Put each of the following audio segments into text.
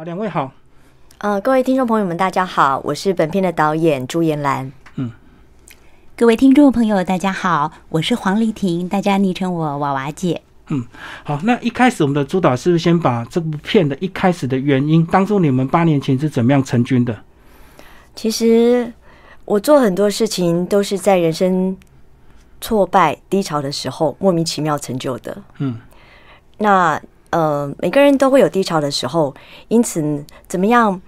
好，两位好。呃，各位听众朋友们，大家好，我是本片的导演朱延兰。嗯各位听众朋友，大家好，我是黄丽婷，大家昵称我娃娃姐。嗯好，那一开始我们的朱导是不是先把这部片的一开始的原因，当初你们八年前是怎么样成军的？其实我做很多事情都是在人生挫败低潮的时候莫名其妙成就的。嗯，那呃，每个人都会有低潮的时候，因此怎么样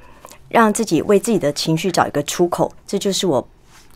让自己为自己的情绪找一个出口，这就是我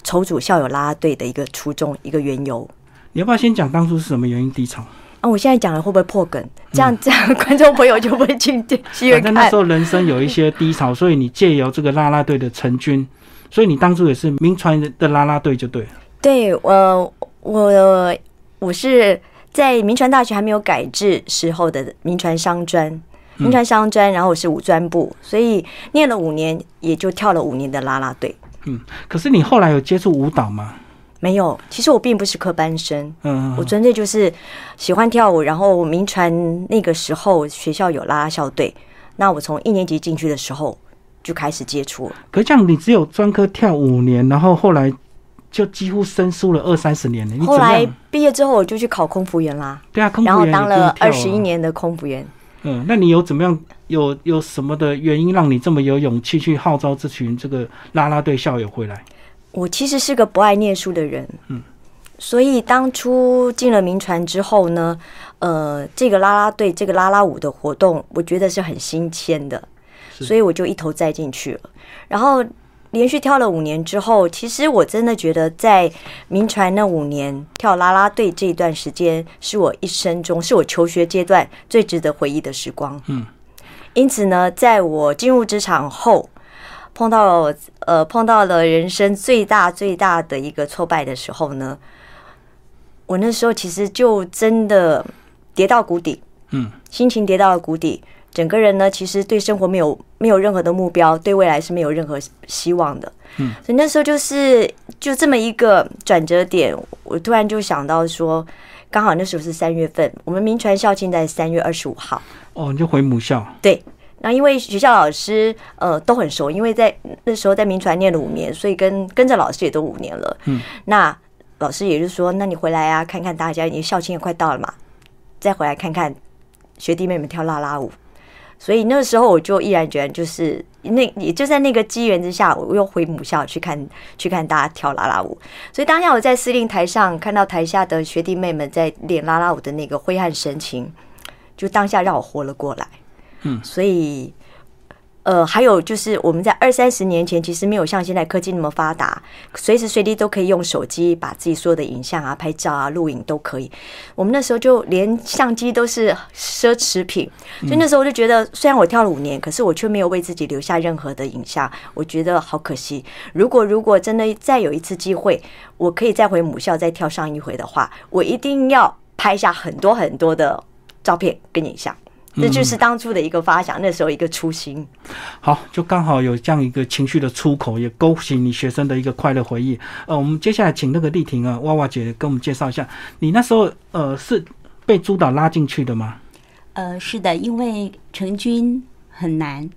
筹组校友啦啦队的一个初衷，一个缘由。你要不要先讲当初是什么原因低潮？啊，我现在讲了会不会破梗？这样这样，观众朋友就不会去戏院看反正那时。候人生有一些低潮，所以你借由这个啦啦队的成军，所以你当初也是名传的啦啦队就对了。对，我我我是在民传大学还没有改制时候的民传商专，民传商专，然后我是五专部，所以念了五年，也就跳了五年的啦啦队。嗯可是你后来有接触舞蹈吗？没有，其实我并不是科班生，嗯，我纯粹就是喜欢跳舞。然后民传那个时候学校有啦啦校队，那我从一年级进去的时候就开始接触了。可是这样你只有专科跳五年，然后后来就几乎生疏了二三十年了。后来？毕业之后，我就去考空服员啦，对啊，空服员然后当了二十一。年的空服员。嗯，那你有怎么样？有有什么的原因让你这么有勇气去号召这群这个啦啦队校友回来？我其实是个不爱念书的人，嗯，所以当初进了民传之后呢，呃，这个啦啦队、这个啦啦舞的活动，我觉得是很新鲜的，所以我就一头栽进去了。然后连续跳了五年之后，其实我真的觉得在民传那五年跳啦啦队这一段时间，是我一生中，是我求学阶段最值得回忆的时光。嗯，因此呢，在我进入职场后，碰到呃碰到了人生最大最大的一个挫败的时候呢，我那时候其实就真的跌到谷底，嗯，心情跌到了谷底，整个人呢其实对生活没有没有任何的目标，对未来是没有任何希望的，嗯，所以那时候就是就这么一个转折点，我突然就想到说，刚好那时候是三月份，我们民传校庆在三月二十五号。哦，你就回母校。对，那因为学校老师呃都很熟，因为在那时候在民传念了五年，所以跟跟着老师也都五年了。嗯，那老师也就说，那你回来啊，看看大家，你校庆也快到了嘛，再回来看看学弟妹们跳啦啦舞。所以那个时候我就毅然决然，就是那也就在那个机缘之下，我又回母校去看去看大家跳啦啦舞。所以当下我在司令台上看到台下的学弟妹们在练啦啦舞的那个挥汗神情，就当下让我活了过来。嗯，所以。呃，还有就是我们在二三十年前，其实没有像现在科技那么发达，随时随地都可以用手机把自己所有的影像啊、拍照啊、录影都可以。我们那时候就连相机都是奢侈品，所以那时候我就觉得，虽然我跳了五年，可是我却没有为自己留下任何的影像，我觉得好可惜。如果如果真的再有一次机会，我可以再回母校再跳上一回的话，我一定要拍下很多很多的照片跟影像。这就是当初的一个发想，那时候一个初心。好，就刚好有这样一个情绪的出口，也勾起你学生的一个快乐回忆。呃，我们接下来请那个丽婷啊，娃娃姐跟我们介绍一下，你那时候呃是被朱导拉进去的吗？呃，是的，因为成军很难，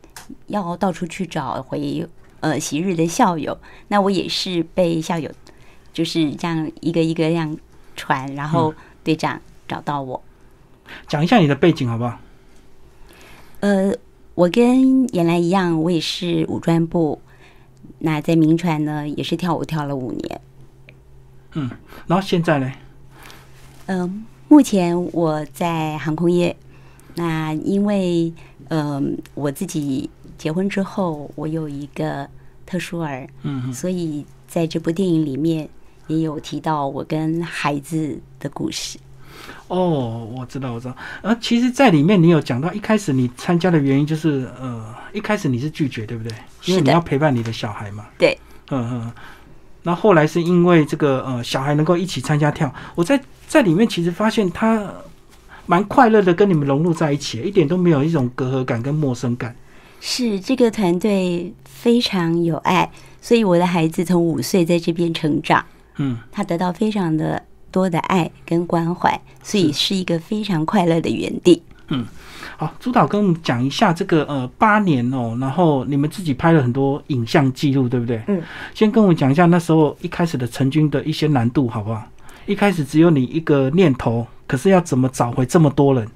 要到处去找回呃昔日的校友。那我也是被校友就是这样一个一个这样传，然后队长找到我。讲一下你的背景好不好？呃，我跟原来一样，我也是五专部。那在民传呢，也是跳舞跳了五年。嗯然后现在呢？嗯、目前我在航空业。那因为嗯、我自己结婚之后，我有一个特殊儿，嗯，所以在这部电影里面也有提到我跟孩子的故事。哦，我知道，我知道。呃，其实，在里面你有讲到，一开始你参加的原因就是，呃，一开始你是拒绝，对不对？因为你要陪伴你的小孩嘛。对。嗯嗯。那后来是因为这个呃，小孩能够一起参加跳，我在在里面其实发现他蛮快乐的，跟你们融入在一起，一点都没有一种隔阂感跟陌生感。是这个团队非常有爱，所以我的孩子从五岁在这边成长，嗯，他得到非常的多的爱跟关怀，所以是一个非常快乐的园地。嗯好，朱导跟我们讲一下这个呃八年哦，然后你们自己拍了很多影像记录，对不对？嗯。先跟我讲一下那时候一开始的成军的一些难度，好不好？一开始只有你一个念头，可是要怎么找回这么多人？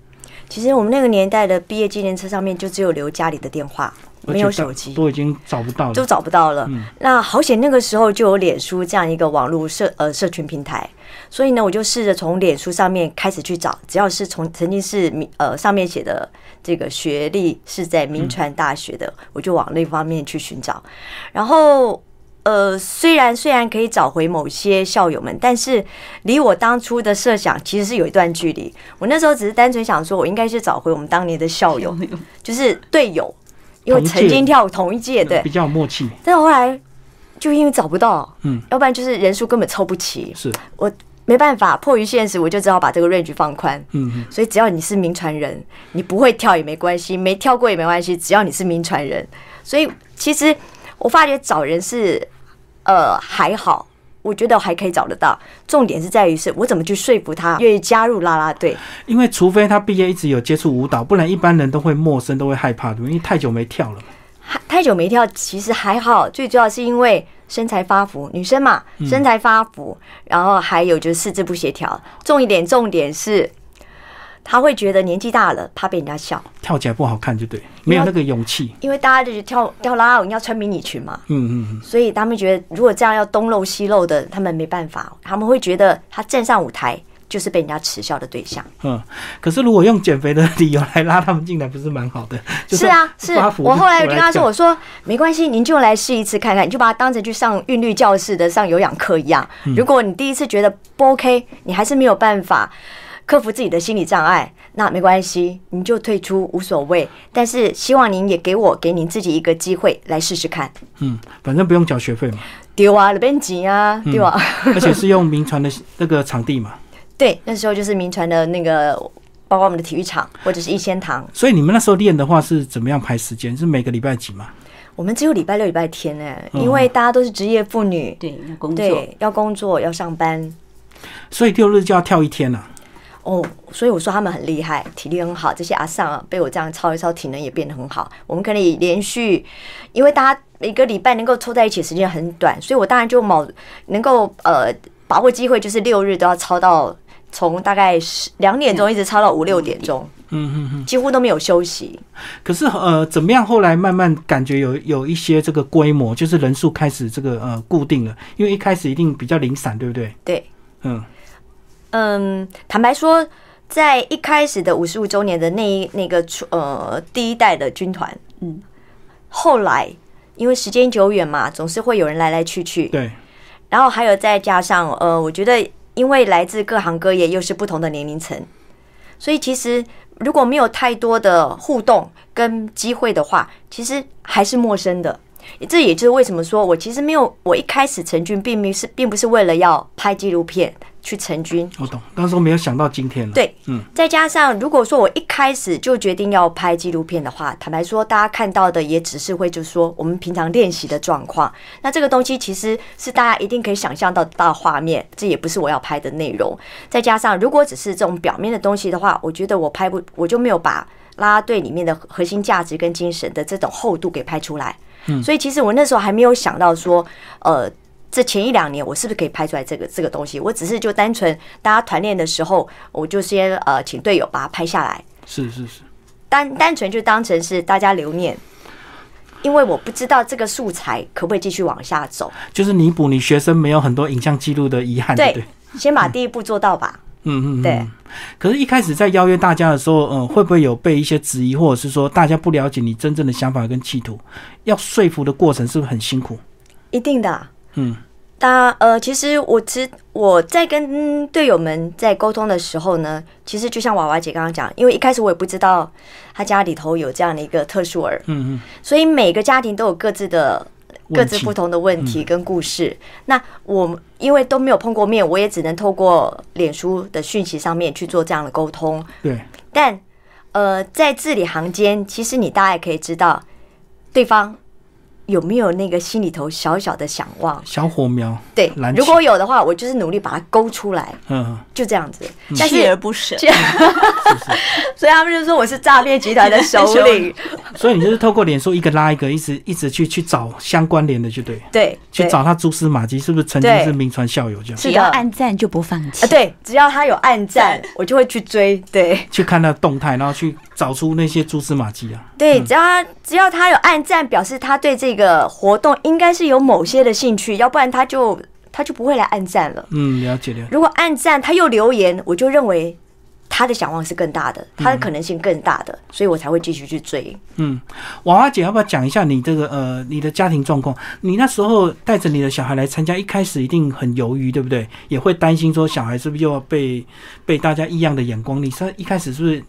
其实我们那个年代的毕业纪念册上面就只有留家里的电话，没有手机。都已经找不到了。都找不到了。嗯那好险，那个时候就有脸书这样一个网络社呃社群平台，所以呢，我就试着从脸书上面开始去找，只要是从曾经是名呃上面写的这个学历是在名传大学的，我就往那方面去寻找。然后呃，虽然虽然可以找回某些校友们，但是离我当初的设想其实是有一段距离。我那时候只是单纯想说，我应该是找回我们当年的校友，就是队友，因为曾经跳同一届，对比。较有默契，但后来就因为找不到，嗯，要不然就是人数根本凑不齐，是，我没办法，迫于现实，我就只好把这个 range 放宽。嗯嗯，所以只要你是名传人，你不会跳也没关系，没跳过也没关系，只要你是名传人。所以其实我发觉找人是呃还好，我觉得还可以找得到。重点是在于是我怎么去说服他愿意加入啦啦队。因为除非他毕业一直有接触舞蹈，不然一般人都会陌生，都会害怕的，因为太久没跳了。还太久没跳，其实还好，最主要是因为身材发福，女生嘛，嗯身材发福，然后还有就是四肢不协调。重一点，重点是，他会觉得年纪大了，怕被人家笑，跳起来不好看，就对，没有那个勇气。因为大家就是跳跳拉拉舞要穿迷你裙嘛，嗯嗯嗯，所以他们觉得如果这样要东露西露的，他们没办法，他们会觉得他站上舞台就是被人家耻笑的对象。嗯，可是如果用减肥的理由来拉他们进来，不是蛮好的？是啊，是我后来就跟他说，我说没关系，您就来试一次看看，你就把它当成去上韵律教室的上有氧课一样。嗯如果你第一次觉得不 OK，你还是没有办法克服自己的心理障碍，那没关系，你就退出无所谓。但是希望您也给我给您自己一个机会来试试看。嗯，反正不用缴学费嘛，丢啊，那边急啊，嗯对吧？而且是用民传的那个场地嘛，对，那时候就是民传的那个，包括我们的体育场或者是一仙堂，所以你们那时候练的话是怎么样排时间？是每个礼拜几嘛？我们只有礼拜六、礼拜天呢、嗯因为大家都是职业妇女，对，要工作，要工作要上班。所以六日就要跳一天了、哦，所以我说他们很厉害，体力很好。这些阿上啊，被我这样操一操，体能也变得很好。我们可以连续，因为大家每个礼拜能够凑在一起的时间很短，所以我当然就卯能够呃把握机会，就是六日都要操到从大概十两点钟一直操到五六点钟，嗯嗯嗯。几乎都没有休息。可是呃，怎么样？后来慢慢感觉有有一些这个规模，就是人数开始这个呃固定了，因为一开始一定比较零散，对不对？对，嗯，嗯，坦白说，在一开始的五十五周年的那一那个出呃第一代的军团，嗯，后来因为时间久远嘛，总是会有人来来去去，对，然后还有再加上呃，我觉得因为来自各行各业，又是不同的年龄层，所以其实如果没有太多的互动跟机会的话，其实还是陌生的。这也就是为什么说我其实没有，我一开始成军并没是并不是为了要拍纪录片去成军，我懂。当时我没有想到今天了。对，嗯，再加上如果说我一开始就决定要拍纪录片的话，坦白说，大家看到的也只是会就是说我们平常练习的状况。那这个东西其实是大家一定可以想象到的画面，这也不是我要拍的内容。再加上如果只是这种表面的东西的话，我觉得我拍不，我就没有把啦啦队里面的核心价值跟精神的这种厚度给拍出来。嗯，所以其实我那时候还没有想到说，呃。这前一两年，我是不是可以拍出来这个这个东西？我只是就单纯大家团练的时候，我就先呃请队友把它拍下来，是是是，单单纯就当成是大家留念，因为我不知道这个素材可不可以继续往下走，就是弥补你学生没有很多影像记录的遗憾，对？先把第一步做到吧。嗯嗯，嗯对。可是，一开始在邀约大家的时候，嗯，会不会有被一些质疑，或者是说大家不了解你真正的想法跟企图？要说服的过程是不是很辛苦？一定的啊，嗯，大呃，其实我知我在跟队友们在沟通的时候呢，其实就像娃娃姐刚刚讲，因为一开始我也不知道他家里头有这样的一个特殊儿，嗯嗯，所以每个家庭都有各自的各自不同的问题。跟故事。那我因为都没有碰过面，我也只能透过脸书的讯息上面去做这样的沟通。对，但呃，在字里行间，其实你大概可以知道对方有没有那个心里头小小的想望？小火苗，对如果有的话，我就是努力把它勾出来，嗯，就这样子。但是锲而不舍。所以他们就说我是诈骗集团的首领，所以你就是透过脸书一个拉一个，一直一直去去找相关联的，就对，对，对去找他蛛丝马迹，是不是曾经是名传校友这样？只要暗赞就不放弃啊，。对，只要他有暗赞，我就会去追。对去看他的动态，然后去找出那些蛛丝马迹啊。对，只要他只要他有暗赞，表示他对这个活动应该是有某些的兴趣，要不然他就他就不会来暗赞了。嗯，了解了解。如果暗赞他又留言，我就认为他的想望是更大的，他的可能性更大的，所以我才会继续去追。嗯，娃娃姐要不要讲一下你这个呃你的家庭状况？你那时候带着你的小孩来参加，一开始一定很犹豫，对不对？也会担心说小孩是不是又要被被大家异样的眼光？你是一开始是不是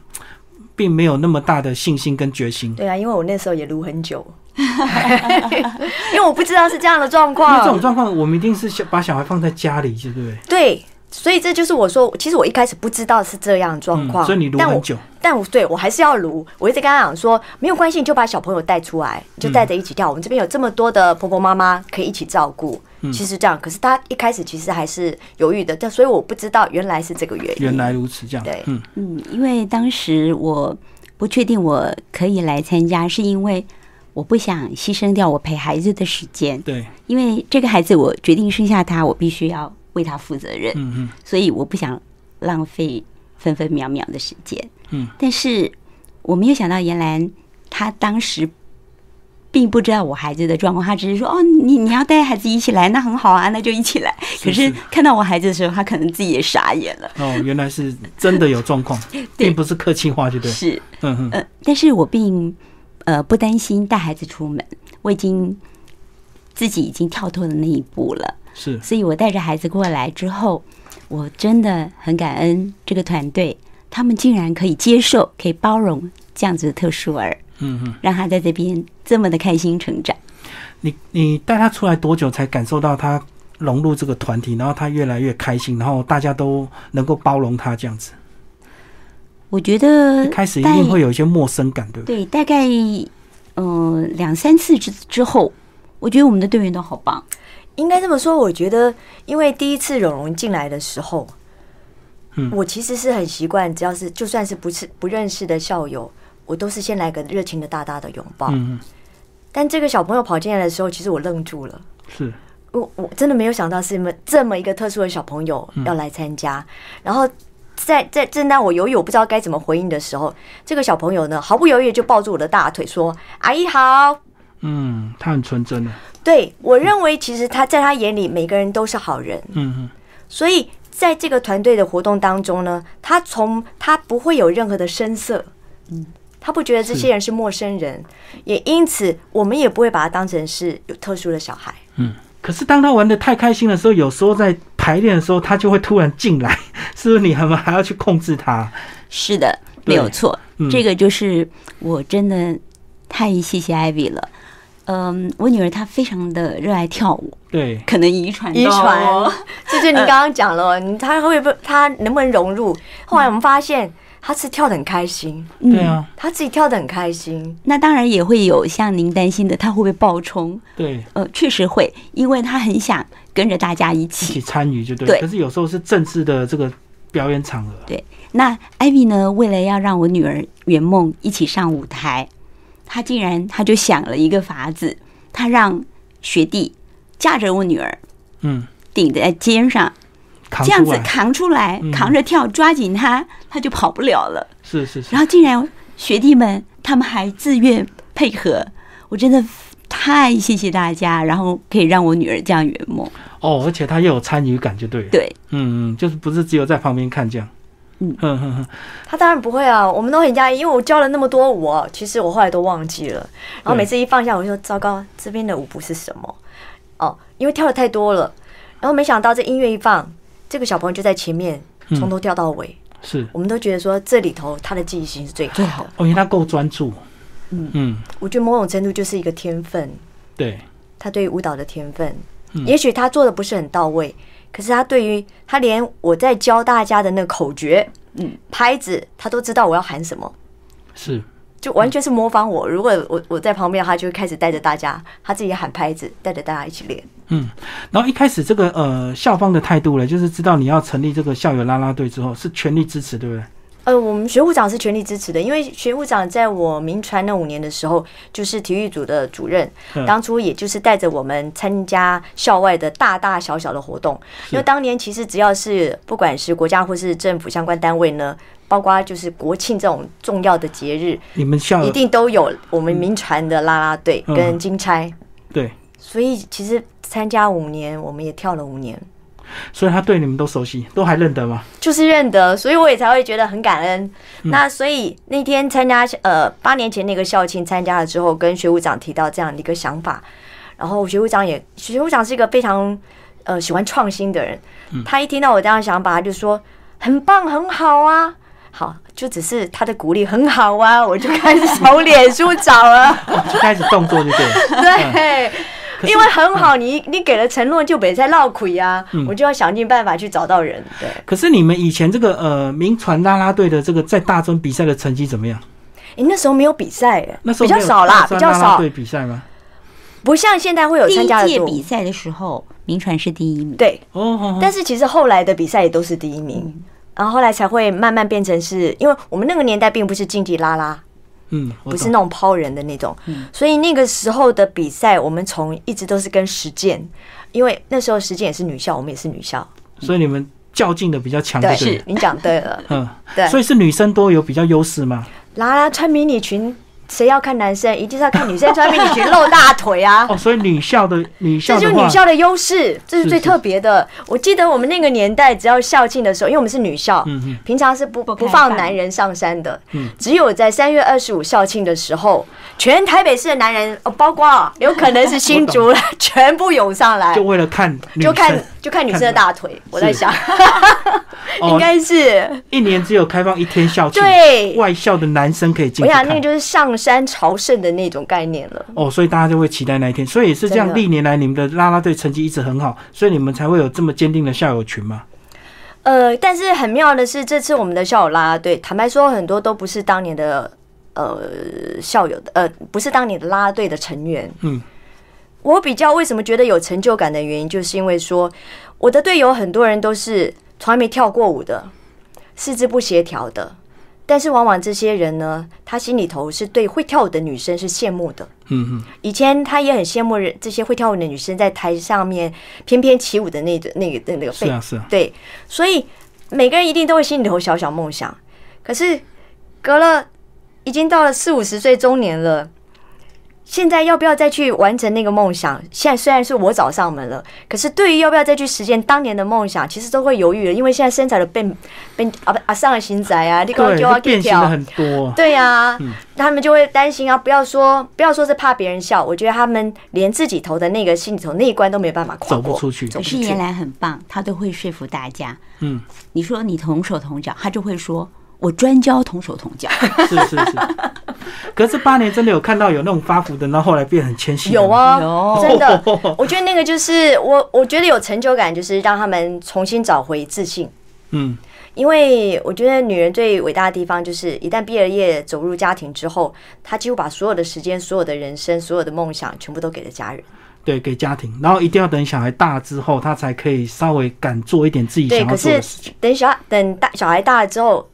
并没有那么大的信心跟决心？对啊，因为我那时候也撸很久，因为我不知道是这样的状因为这种。状况，我们一定是小把小孩放在家里，对不对？对，所以这就是我说，其实我一开始不知道是这样的状况，嗯所以你撸但我很久。但我对我还是要撸，我一直跟他讲说，没有关系，你就把小朋友带出来，你就带着一起跳。我们这边有这么多的婆婆妈妈可以一起照顾，嗯其实这样。可是他一开始其实还是犹豫的，但所以我不知道原来是这个原因。原来如此，这样。对嗯嗯，因为当时我不确定我可以来参加，是因为我不想牺牲掉我陪孩子的时间。对，因为这个孩子，我决定生下他，我必须要为他负责任，嗯嗯所以我不想浪费分分秒秒的时间。嗯，但是我没有想到，严兰她当时并不知道我孩子的状况，她只是说：“哦，你你要带孩子一起来，那很好啊，那就一起来。”可是是看到我孩子的时候，她可能自己也傻眼了。哦，原来是真的有状况，并不是客气话，就对。是，嗯嗯呃，但是我并呃不担心带孩子出门，我已经自己已经跳脱了那一步了。是，所以我带着孩子过来之后，我真的很感恩这个团队，他们竟然可以接受、可以包容这样子的特殊儿，嗯嗯。让他在这边这么的开心成长。你你带他出来多久才感受到他融入这个团体，然后他越来越开心，然后大家都能够包容他这样子？我觉得一开始一定会有一些陌生感，对不对？对，大概嗯、呃两三次之之后，我觉得我们的队员都好棒。应该这么说，我觉得，因为第一次蓉蓉进来的时候，嗯我其实是很习惯，只要是就算是不是不认识的校友，我都是先来个热情的大大的拥抱。嗯，嗯但这个小朋友跑进来的时候，其实我愣住了。是，我我真的没有想到是这么这么一个特殊的小朋友要来参加，然后在在正当我犹豫我不知道该怎么回应的时候，这个小朋友呢毫不犹豫就抱住我的大腿说：“阿姨好。嗯，他很纯真的，”对我认为，其实他在他眼里每个人都是好人，嗯嗯，所以在这个团队的活动当中呢，他从他不会有任何的声色，嗯，他不觉得这些人是陌生人，也因此我们也不会把他当成是有特殊的小孩。嗯可是当他玩的太开心的时候，有时候在排练的时候，他就会突然进来，是不是？你还还要去控制他？是的，没有错。嗯这个就是我真的太谢谢 Ivy 了。嗯，我女儿她非常的热爱跳舞，对，可能遗传遗传。我，这就你刚刚讲了，你他会不会他能不能融入？后来我们发现她是跳的很开心，对啊，她自己跳的很开心。那当然也会有像您担心的，她会不会爆冲？对，呃，确实会，因为她很想跟着大家一一起起。参与就对。对。可是有时候是正式的这个表演场合，对，那 Ivy 呢，为了要让我女儿圆梦一起上舞台，她竟然他就想了一个法子，他让学弟架着我女儿嗯，顶在肩上，这样子，扛出来嗯，扛着跳，抓紧他，他就跑不了了。是是是然，后竟然学弟们他们还自愿配合，我真的太谢谢大家，然后可以让我女儿这样圆梦。哦，而且他又有参与感，就对了。对，嗯嗯，就是不是只有在旁边看这样。嗯哼哼哼，他当然不会啊，我们都很讶异，因为我教了那么多舞啊，其实我后来都忘记了。然后每次一放下，我就说糟糕，这边的舞步是什么？哦，因为跳的太多了。然后没想到这音乐一放，这个小朋友就在前面嗯从头跳到尾。是我们都觉得说这里头他的记忆性是最好的。最好哦，因为他够专注。嗯嗯，我觉得某种程度就是一个天分，对，他对于舞蹈的天分。嗯也许他做的不是很到位，可是他对于他连我在教大家的那个口诀、嗯，拍子，他都知道我要喊什么。是就完全是模仿我。如果我我在旁边，他就会开始带着大家，他自己喊拍子，带着大家一起练。嗯，然后一开始这个呃校方的态度呢，就是知道你要成立这个校友啦啦队之后，是全力支持，对不对？呃，我们学务长是全力支持的，因为学务长在我民传那五年的时候，就是体育组的主任，嗯当初也就是带着我们参加校外的大大小小的活动。因为当年其实只要是不管是国家或是政府相关单位呢，包括就是国庆这种重要的节日，你们校一定都有我们民传的啦啦队嗯跟金钗，对，所以其实参加五年，我们也跳了五年。所以他对你们都熟悉，都还认得吗？就是认得，所以我也才会觉得很感恩。嗯那所以那天参加呃八年前那个校庆参加了之后，跟学务长提到这样的一个想法，然后学务长也学务长是一个非常呃喜欢创新的人，嗯他一听到我这样的想法，他就说很棒很好啊。好，就只是他的鼓励很好啊，我就开始从脸 书找了。哦，就开始动作就对了。对，因为很好，你你给了承诺就别再闹亏啊，嗯我就要想尽办法去找到人。对，可是你们以前这个呃民传啦啦队的这个在大专比赛的成绩怎么样？诶，那时候没有比赛耶，那时候比较少啦，比较少，比赛吗？不像现在会有第一参加的多。届比赛的时候，名传是第一名。对，哦哦，哦但是其实后来的比赛也都是第一名，然后后来才会慢慢变成是，因为我们那个年代并不是竞技啦啦，嗯，不是那种抛人的那种，嗯所以那个时候的比赛，我们从一直都是跟实践，因为那时候实践也是女校，我们也是女校，所以你们较劲的比较强，对，对了。你讲对了，嗯，对，所以是女生多有比较优势吗？啦啦穿迷你裙。谁要看男生，一定是要看女生穿迷你裙露大腿啊！哦，所以女校的女校这就是，女校的优势，这是最特别的。我记得我们那个年代，只要校庆的时候，因为我们是女校，嗯嗯。平常是不不放放男人上山的。嗯，只有在三月二十五校庆的时候，全台北市的男人，哦包括有可能是新竹了，全部涌上来。就，为了看，就看就看女生的大腿。我在想，应 哦，该是。一年只有开放一天校庆，对。外校的男生可以进我想那个。就是上山朝圣的那种概念了。哦，所以大家就会期待那一天，所以也是这样。历年来你们的啦啦队成绩一直很好，所以你们才会有这么坚定的校友群嘛。呃，但是很妙的是，这次我们的校友啦啦队，坦白说，很多都不是当年的呃校友的，呃，不是当年的啦啦队的成员。嗯，我比较为什么觉得有成就感的原因，就是因为说我的队友很多人都是从来没跳过舞的，四肢不协调的，但是往往这些人呢，他心里头是对会跳舞的女生是羡慕的。嗯嗯，以前他也很羡慕人这些会跳舞的女生在台上面翩翩起舞的那个那个那个背是啊是啊，对，所以每个人一定都会心里头小小梦想。可是隔了已经到了四五十岁中年了，现在要不要再去完成那个梦想？现在虽然是我找上门了，可是对于要不要再去实现当年的梦想，其实都会犹豫了，因为现在身材的变变啊不啊上了新仔啊，你刚对，就要变去跳。形很多。对呀、嗯他们就会担心啊，不要说不要说是怕别人笑，我觉得他们连自己投的那个心里头那一关都没办法跨过，走不出去走不出去可是原。来很棒，他都会说服大家。嗯，你说你同手同脚，他就会说我专教同手同脚。是是是。可是八年真的有看到有那种发福的，然后后来变很谦虚。有，啊，有真的，我觉得那个就是我，我觉得有成就感，就是让他们重新找回自信。嗯，因为我觉得女人最伟大的地方，就是一旦毕了业走入家庭之后，她几乎把所有的时间、所有的人生、所有的梦想，全部都给了家人。对，给家庭，然后一定要等小孩大之后，她才可以稍微敢做一点自己对，想要可是做的事情。等小孩等大小孩大了之后，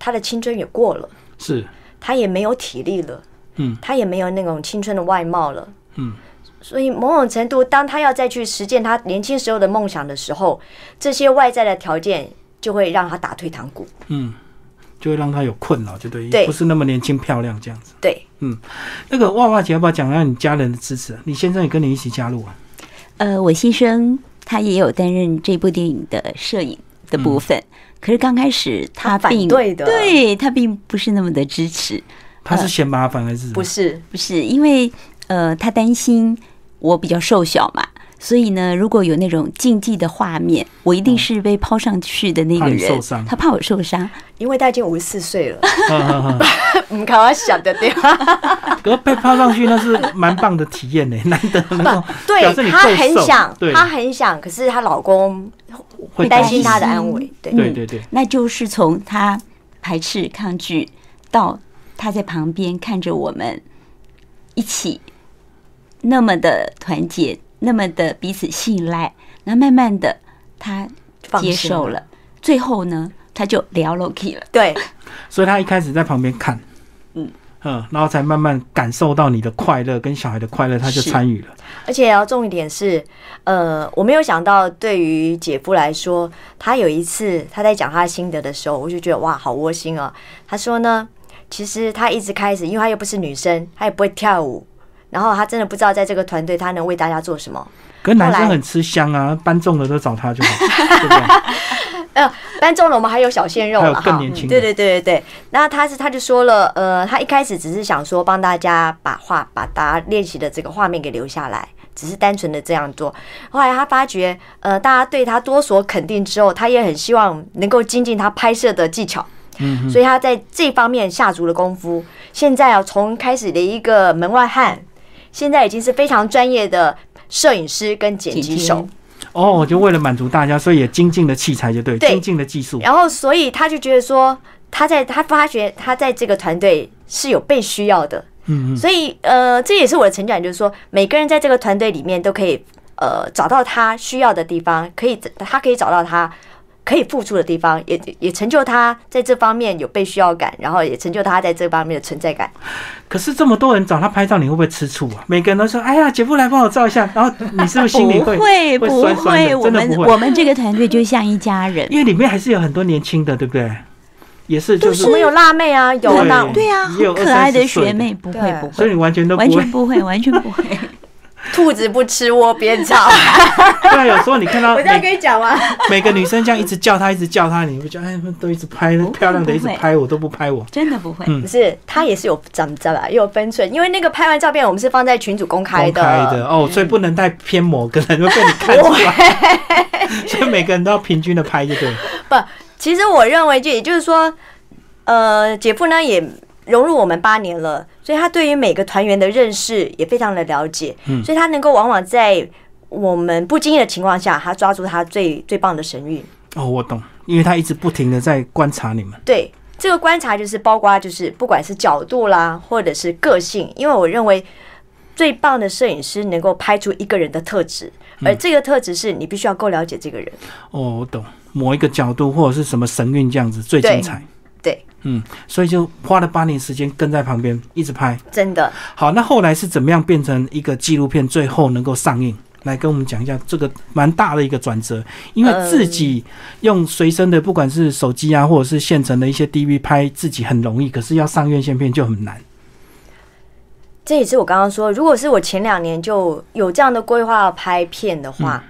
他的青春也过了，是，他也没有体力了，嗯，他也没有那种青春的外貌了，嗯。所以某种程度，当他要再去实践他年轻时候的梦想的时候，这些外在的条件就会让他打退堂鼓。嗯，就会让他有困扰，就对，对不是那么年轻漂亮这样子。对，嗯那个娃娃姐要不要讲一下你家人的支持？你先生也跟你一起加入啊？呃，我先生他也有担任这部电影的摄影的部分，可是刚开始他他反并对的对他并不是那么的支持，他是嫌麻烦还是？不，是，不是因为呃，他担心我比较瘦小嘛。所以呢，如果有那种竞技的画面，我一定是被抛上去的那个人。你受伤他怕我受伤，因为他已经五十四岁了，嗯 嗯嗯。唔看我想的对？可是被抛上去那是蛮棒的体验呢，难得能够对她你够瘦很想，对，她很想，可是她老公会担心她她的安危。对，对对对，那就是从他排斥、抗拒到他在旁边看着我们一起那么的团结，那么的彼此信赖，然后慢慢的他接受了，最后呢，他就聊 Loki 了。对，所以他一开始在旁边看，嗯嗯，然后才慢慢感受到你的快乐跟小孩的快乐，他就是参与了。而且要重一点是，呃，我没有想到，对于姐夫来说，他有一次他在讲他的心得的时候，我就觉得哇，好窝心哦。他说呢，其实他一直开始，因为他又不是女生，他也不会跳舞，然后他真的不知道在这个团队他能为大家做什么。可是男生很吃香啊，搬重了都找他就好，对不对？呃，搬重了我们还有小鲜肉了哈。更年轻的对对对对对。那他是他就说了，呃，他一开始只是想说帮大家把画把大家练习的这个画面给留下来，只是单纯的这样做。后来他发觉，呃，大家对他多所肯定之后，他也很希望能够精进他拍摄的技巧。嗯所以他在这方面下足了功夫。现在啊，从开始的一个门外汉，现在已经是非常专业的摄影师跟剪辑手。哦，就为了满足大家，所以也精进了器材，就对，对精进了技术。然后，所以他就觉得说，他在他发觉他在这个团队是有被需要的，嗯嗯，所以呃，这也是我的成长，就是说每个人在这个团队里面都可以呃找到他需要的地方，可以他可以找到他可以付出的地方，也也成就他在这方面有被需要感，然后也成就他在这方面的存在感。可是这么多人找他拍照，你会不会吃醋啊？每个人都说：“哎呀，姐夫来帮我照一下。”然后你是不是心里 不会会不酸酸的？我真的不会，们我们这个团队就像一家人。因为里面还是有很多年轻的，对不对？也是，就是我们有辣妹啊，有对那对啊，可爱的学妹，不会不会，所以你完全都不完全。不会，完全不会。兔子不吃窝边草。对啊，有时候你看到 我这样跟每你讲吗？每个女生这样一直叫他，一直叫他，你会觉得哎，都一直拍，漂亮的一直拍我，都不拍我。真的不会。嗯不是，他也是有长知道吧，也有分寸，因为那个拍完照片，我们是放在群组公开公的。开的哦，所以不能带偏某个人，会被你看出来。所以每个人都要平均的拍，就对了。不，其实我认为，就也就是说，呃，姐夫呢也融入我们八年了，所以他对于每个团员的认识也非常的了解，嗯所以他能够往往在我们不经意的情况下，他抓住他最最棒的神韵。哦，我懂，因为他一直不停的在观察你们。对这个观察，就是包括就是不管是角度啦，或者是个性，因为我认为最棒的摄影师能够拍出一个人的特质，而这个特质是你必须要够了解这个人。哦，我懂，某一个角度或者是什么神韵这样子最精彩。对，嗯，所以就花了八年时间跟在旁边一直拍。真的，好，那后来是怎么样变成一个纪录片，最后能够上映？来跟我们讲一下这个蛮大的一个转折，因为自己用随身的，不管是手机啊，或者是现成的一些 DV 拍自己很容易，可是要上院线片就很难。这也是我刚刚说，如果是我前两年就有这样的规划拍片的话，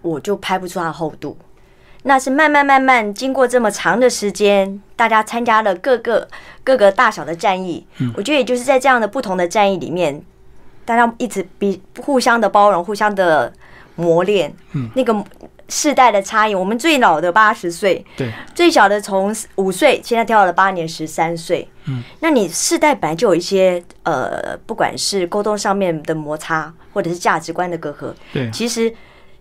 我就拍不出它的厚度。那是慢慢慢慢经过这么长的时间，大家参加了各个各个大小的战役，嗯。我觉得也就是在这样的不同的战役里面，大家一直比互相的包容，互相的磨练，嗯。那个世代的差异，我们最老的八十岁，对，最小的从五岁，现在跳到了八年，十三岁。嗯，那你世代本来就有一些呃，不管是沟通上面的摩擦，或者是价值观的隔阂，对，其实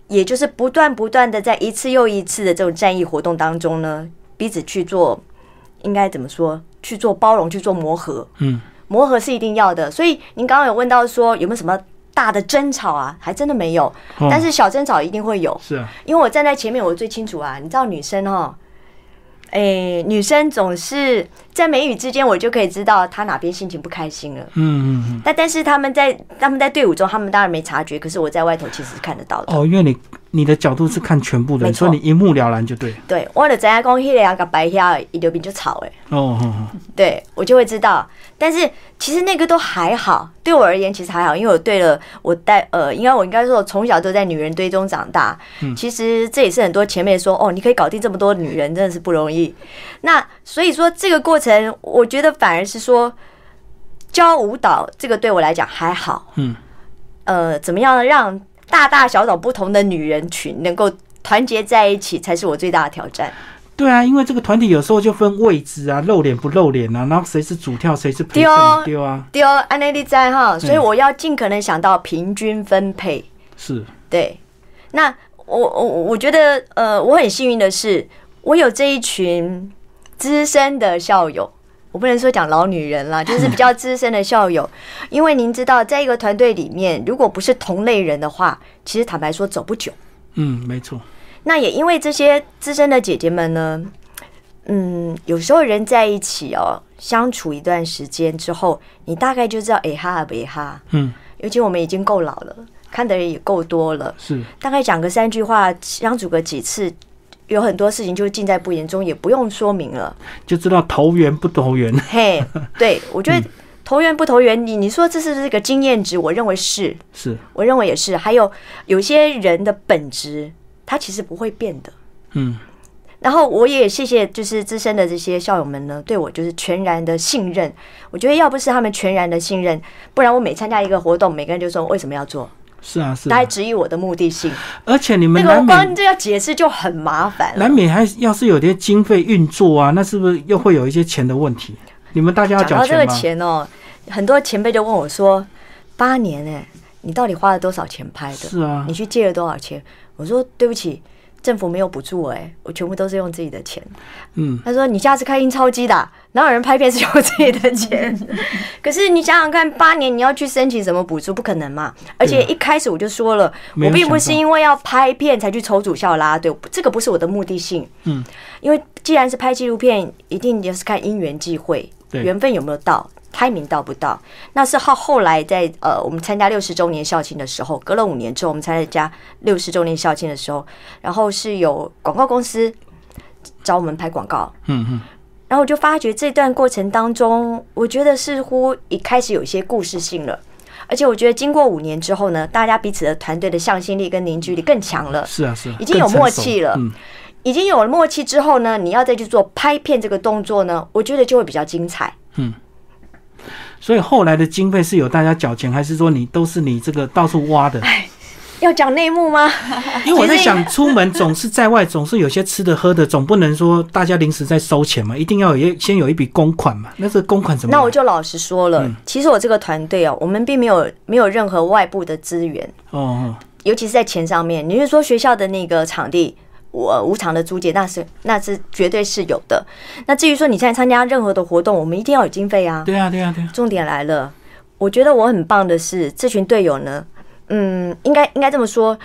也就是不断不断的在一次又一次的这种战役活动当中呢，彼此去做，应该怎么说？去做包容，去做磨合。嗯，磨合是一定要的。所以您刚刚有问到说有没有什么大的争吵啊？还真的没有，哦但是小争吵一定会有。是啊，因为我站在前面，我最清楚啊。你知道女生哦，诶、女生总是在眉宇之间，我就可以知道她哪边心情不开心了。嗯嗯嗯。但但是他们在他们在队伍中，他们当然没察觉，可是我在外头其实是看得到的。哦，因为你你的角度是看全部的所以你一目了然就对。对，我的怎样讲，迄个人甲白遐一流兵就吵诶，哦对我就会知道。但是其实那个都还好，对我而言其实还好，因为我对了我带呃，应该我应该说，我从小都在女人堆中长大。其实这也是很多前辈说，哦，你可以搞定这么多女人，真的是不容易。那所以说这个过程，我觉得反而是说教舞蹈这个对我来讲还好。嗯，呃，怎么样让大大小小不同的女人群能够团结在一起，才是我最大的挑战。对啊，因为这个团体有时候就分位置啊，露脸不露脸啊，然后谁是主跳，谁是陪对哦衬，对啊，对哦，安内利在哈，所以嗯我要尽可能想到平均分配。是，对，那我我我觉得呃，我很幸运的是，我有这一群资深的校友，我不能说讲老女人啦，就是比较资深的校友。因为您知道，在一个团队里面，如果不是同类人的话，其实坦白说走不久。嗯，没错。那也因为这些资深的姐姐们呢，嗯，有时候人在一起哦，相处一段时间之后，你大概就知道哎哈不哎哈。嗯，尤其我们已经够老了，看的人也够多了，是大概讲个三句话，相处个几次，有很多事情就尽在不言中，也不用说明了。就知道投缘不投缘。嘿，对我觉得投缘不投缘，你你说这是不是个经验值？我认为是，是，我认为也是。还有有些人的本质，他其实不会变的。嗯，然后我也谢谢，就是资深的这些校友们呢，对我就是全然的信任。我觉得要不是他们全然的信任，不然我每参加一个活动，每个人就说为什么要做，是啊，是啊。质疑我的目的性。而且你那们难个我光免这要解释就很麻烦了难。免还要是有些经费运作啊，那是不是又会有一些钱的问题？你们大家要讲到这个？钱哦，很多前辈就问我说：“八年哎，你到底花了多少钱拍的？是啊你，去借了多少钱？”我说：“对不起，政府没有补助哎，我全部都是用自己的钱。”嗯，他说：“你家是开印钞机的啊、哪有人拍片是用自己的钱？可是你想想看，八年你要去申请什么补助，不可能嘛！而且一开始我就说了，我并不是因为要拍片才去筹组校啦队，这个不是我的目的性。嗯，因为既然是拍纪录片，一定也是看因缘际会，对缘分有没有到。开明到不到，那是后后来在呃，我们参加六十周年校庆的时候，隔了五年之后，我们参加六十周年校庆的时候，然后是有广告公司找我们拍广告，嗯嗯，然后我就发觉这段过程当中，我觉得似乎一开始有一些故事性了，而且我觉得经过五年之后呢，大家彼此的团队的向心力跟凝聚力更强了，是啊是啊，已经有默契了。嗯，已经有了默契之后呢，你要再去做拍片这个动作呢，我觉得就会比较精彩。嗯所以后来的经费是有大家缴钱，还是说你都是你这个到处挖的？要讲内幕吗？因为我在想，出门总是在外，总是有些吃的喝的，总不能说大家临时在收钱嘛，一定要有先有一笔公款嘛。那这个公款怎么？那我就老实说了，嗯其实我这个团队哦，我们并没有没有任何外部的资源，哦哦，尤其是在钱上面。你是说学校的那个场地，我无偿的租借，那是那是绝对是有的。那至于说你现在参加任何的活动，我们一定要有经费啊。对啊对啊对啊，重点来了，我觉得我很棒的是，这群队友呢，嗯，应该应该这么说，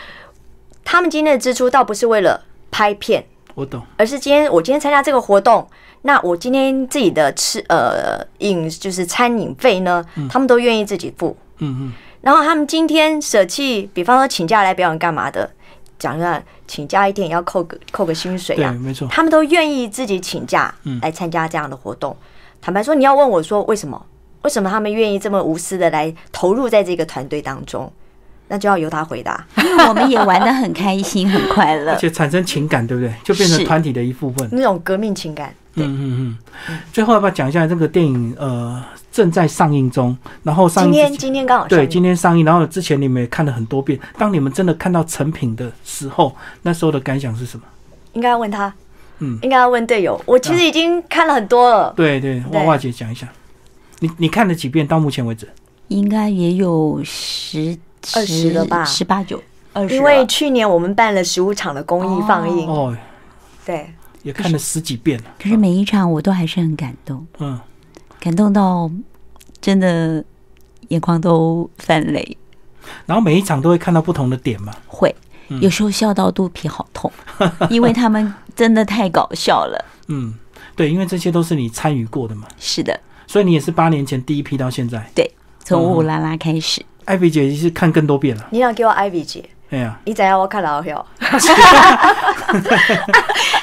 他们今天的支出倒不是为了拍片，我懂。而是今天我今天参加这个活动，那我今天自己的吃呃饮就是餐饮费呢，他们都愿意自己付。嗯嗯，然后他们今天舍弃，比方说请假来表演干嘛的，讲一下请假一天也要扣个扣个薪水啊，没错。他们都愿意自己请假嗯来参加这样的活动。坦白说，你要问我说为什么？为什么他们愿意这么无私的来投入在这个团队当中？那就要由他回答。因为我们也玩的很开心，很快乐 而。且产生情感，对不对？就变成团体的一部分。那种革命情感，嗯嗯嗯。最后要不要讲一下这个电影？呃，正在上映中，然后上今天映今天刚好对今天上映，然后之前你们也看了很多遍。当你们真的看到成品的时候，那时候的感想是什么？应该要问他，嗯应该要问队友。我其实已经看了很多了，对对，对娃娃姐讲一下，你你看了几遍？到目前为止，应该也有十20了吧？十八九二十，因为去年我们办了十五场的公益放映，哦，对，也看了十几遍。了。可是每一场我都还是很感动，嗯，感动到真的眼眶都泛泪，然后每一场都会看到不同的点嘛。会。嗯。有时候笑到肚皮好痛，因为他们真的太搞笑了。嗯，对，因为这些都是你参与过的嘛，是的，所以你也是八年前第一批到现在。对从乌拉拉开始，艾比姐是看更多遍了。你想给我 Ivy 姐，哎呀，你怎样我看老票？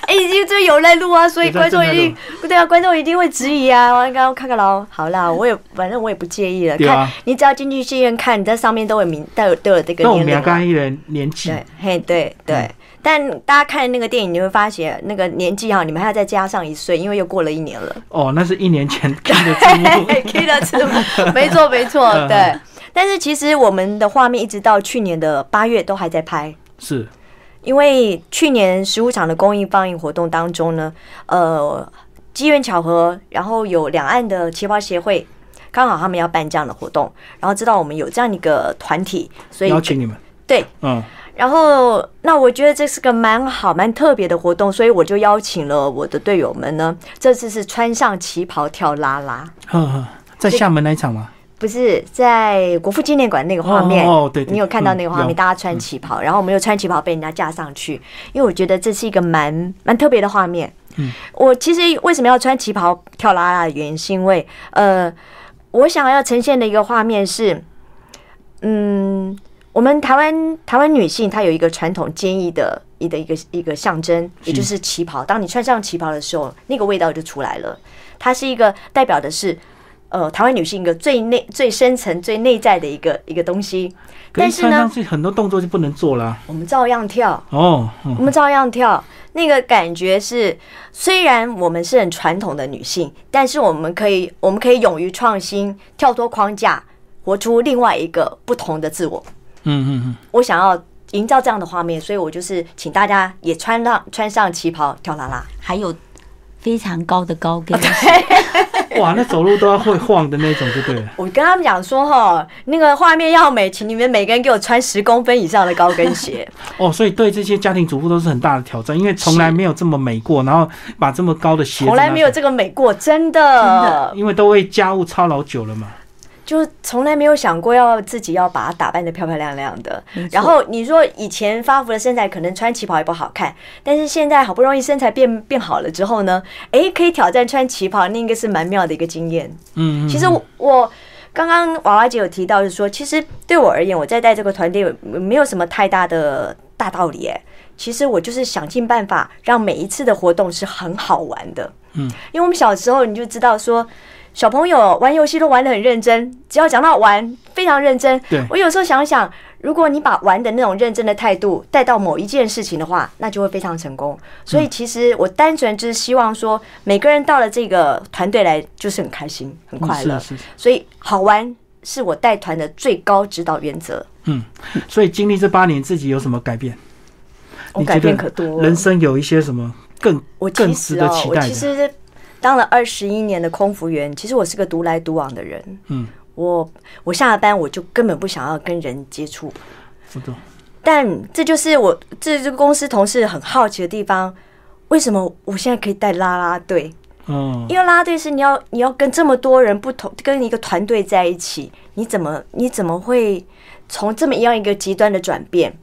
哎，已经这有在录啊，所以观众一定不对啊，观众一定会质疑啊。我刚刚看个牢，好啦，我也反正我也不介意了。对啊看你只要进去戏院看，你在上面都有名，都有都有这个那我们俩年龄了。刚一人年纪，对，嘿，对对。嗯但大家看那个电影，你会发现那个年纪哈，你们还要再加上一岁，因为又过了一年了。哦，那是一年前看的字幕。K 的字幕，没错没错，嗯对。但是其实我们的画面一直到去年的八月都还在拍，是，因为去年十五场的公益放映活动当中呢，呃，机缘巧合，然后有两岸的旗袍协会。刚好他们要办这样的活动，然后知道我们有这样一个团体，所以邀请你们。对，嗯，然后，那我觉得这是个蛮好、蛮特别的活动，所以我就邀请了我的队友们呢。这次是穿上旗袍跳啦啦，呵呵，在厦门那一场吗？不是在国父纪念馆那个画面哦哦对对你有看到那个画面，嗯大家穿旗袍，然后我们又穿旗袍被人家架上去，因为我觉得这是一个蛮蛮特别的画面。嗯，我其实为什么要穿旗袍跳啦啦的原因，是因为呃，我想要呈现的一个画面是，嗯，我们台湾台湾女性她有一个传统坚毅的一的一个一个象征，也就是旗袍。当你穿上旗袍的时候，那个味道就出来了。它是一个代表的是，呃，台湾女性一个最内、最深层、最内在的一个一个东西。可但是呢是穿上，去很多动作就不能做了啊。我们照样跳，哦，嗯我们照样跳。那个感觉是，虽然我们是很传统的女性，但是我们可以，我们可以勇于创新，跳脱框架，活出另外一个不同的自我。嗯嗯嗯，我想要营造这样的画面，所以我就是请大家也穿上穿上旗袍跳啦啦。还有非常高的高跟鞋，哇，那走路都要会晃的那种，就对了。我跟他们讲说哈，那个画面要美，请你们每个人给我穿十公分以上的高跟鞋。哦，所以对这些家庭主妇都是很大的挑战，因为从来没有这么美过，然后把这么高的鞋从来没有这个美过，真的，真的，因为都为家务操劳久了嘛。就从来没有想过要自己要把它打扮的漂漂亮亮的。然后你说以前发福的身材可能穿旗袍也不好看，但是现在好不容易身材变变好了之后呢，诶，可以挑战穿旗袍，那应该是蛮妙的一个经验。嗯，嗯其实我我刚刚娃娃姐有提到，就是说，其实对我而言，我在带这个团队没有什么太大的大道理，哎，其实我就是想尽办法让每一次的活动是很好玩的。嗯，因为我们小时候你就知道说。小朋友玩游戏都玩的很认真，只要讲到玩，非常认真。对我有时候想想，如果你把玩的那种认真的态度带到某一件事情的话，那就会非常成功。所以其实我单纯就是希望说，每个人到了这个团队来就是很开心、很快乐。嗯是是是所以好玩是我带团的最高指导原则。嗯，所以经历这八年，自己有什么改变？我改变可多人生有一些什么更我更值得期待的？其实当了二十一年的空服员，其实我是个独来独往的人。嗯，我我下了班我就根本不想要跟人接触，我懂。但这就是我这这个公司同事很好奇的地方。为什么我现在可以带拉拉队？嗯，因为啦啦队是你要你要跟这么多人不同，跟一个团队在一起，你怎么你怎么会从这么样一个极端的转变？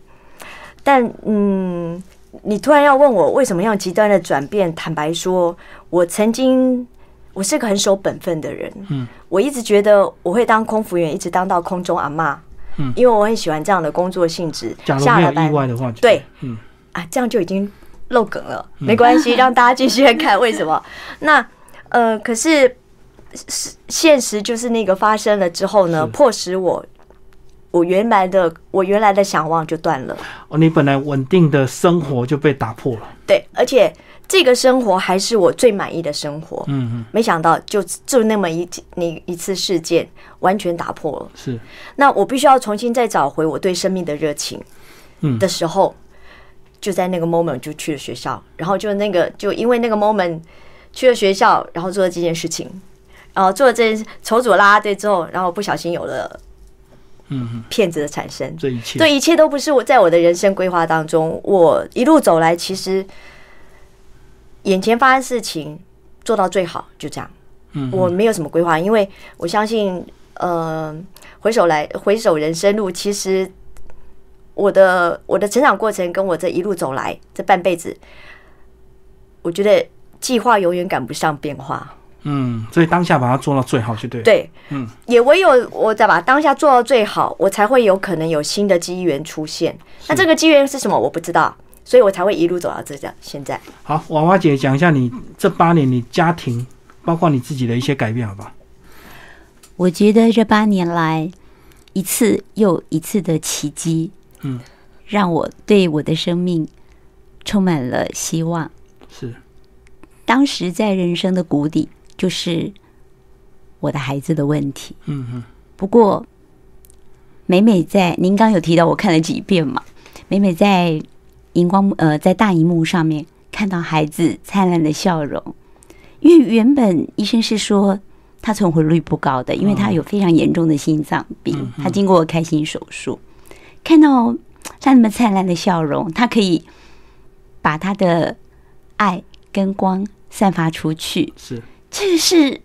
但嗯，你突然要问我为什么要极端的转变？坦白说，我曾经我是个很守本分的人，嗯，我一直觉得我会当空服员，一直当到空中阿妈，嗯因为我很喜欢这样的工作性质。假如没有下了班意外的话，对，嗯，啊，这样就已经漏梗了，没关系，让大家继续看为什么。那呃，可是是现实就是那个发生了之后呢，迫使我我原来的我原来的想望就断了。哦，你本来稳定的生活就被打破了。对，而且这个生活还是我最满意的生活。嗯嗯，没想到就就那么一那一次事件，完全打破了。是，那我必须要重新再找回我对生命的热情。嗯的时候，就在那个 moment 就去了学校，然后就那个就因为那个 moment 去了学校，然后做了这件事情，然后做了这件筹组了啦啦队之后，然后不小心有了嗯嗯，骗子的产生。这一切，这一切都不是我在我的人生规划当中，我一路走来，其实眼前发生事情做到最好，就这样。嗯，我没有什么规划，因为我相信，呃，回首来回首人生路，其实我的我的成长过程跟我这一路走来这半辈子，我觉得计划永远赶不上变化。嗯，所以当下把它做到最好就对。，对，嗯，也唯有我再把当下做到最好，我才会有可能有新的机缘出现。那这个机缘是什么？我不知道，所以我才会一路走到这样现在。好，娃娃姐讲一下你这八年你家庭，包括你自己的一些改变，好吧？我觉得这八年来，一次又一次的奇迹，嗯，让我对我的生命充满了希望。是，当时在人生的谷底，就是我的孩子的问题。嗯嗯，不过，每每在您刚有提到，我看了几遍嘛，每每在荧光幕呃在大荧幕上面看到孩子灿烂的笑容，因为原本医生是说他存活率不高的，因为他有非常严重的心脏病他经过开心手术，看到他那么灿烂的笑容，他可以把他的爱跟光散发出去，是这个是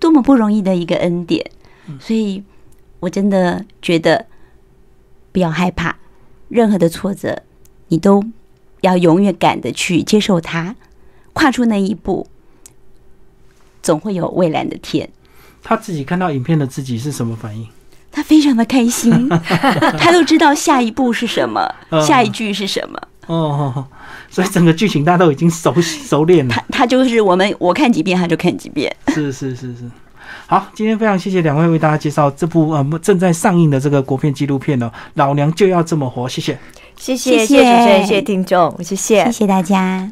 多么不容易的一个恩典。所以，我真的觉得不要害怕任何的挫折，你都要永远敢的去接受它，跨出那一步，总会有蔚蓝的天。他自己看到影片的自己是什么反应？他非常的开心，他都知道下一步是什么，嗯下一句是什么。哦所以整个剧情大家都已经熟熟练了他。他就是我们，我看几遍他就看几遍。是是是是。好，今天非常谢谢两位为大家介绍这部呃正在上映的这个国片纪录片哦，《老娘就要这么活》，谢谢。谢谢谢谢谢谢主持人，谢谢听众，谢谢谢谢大家。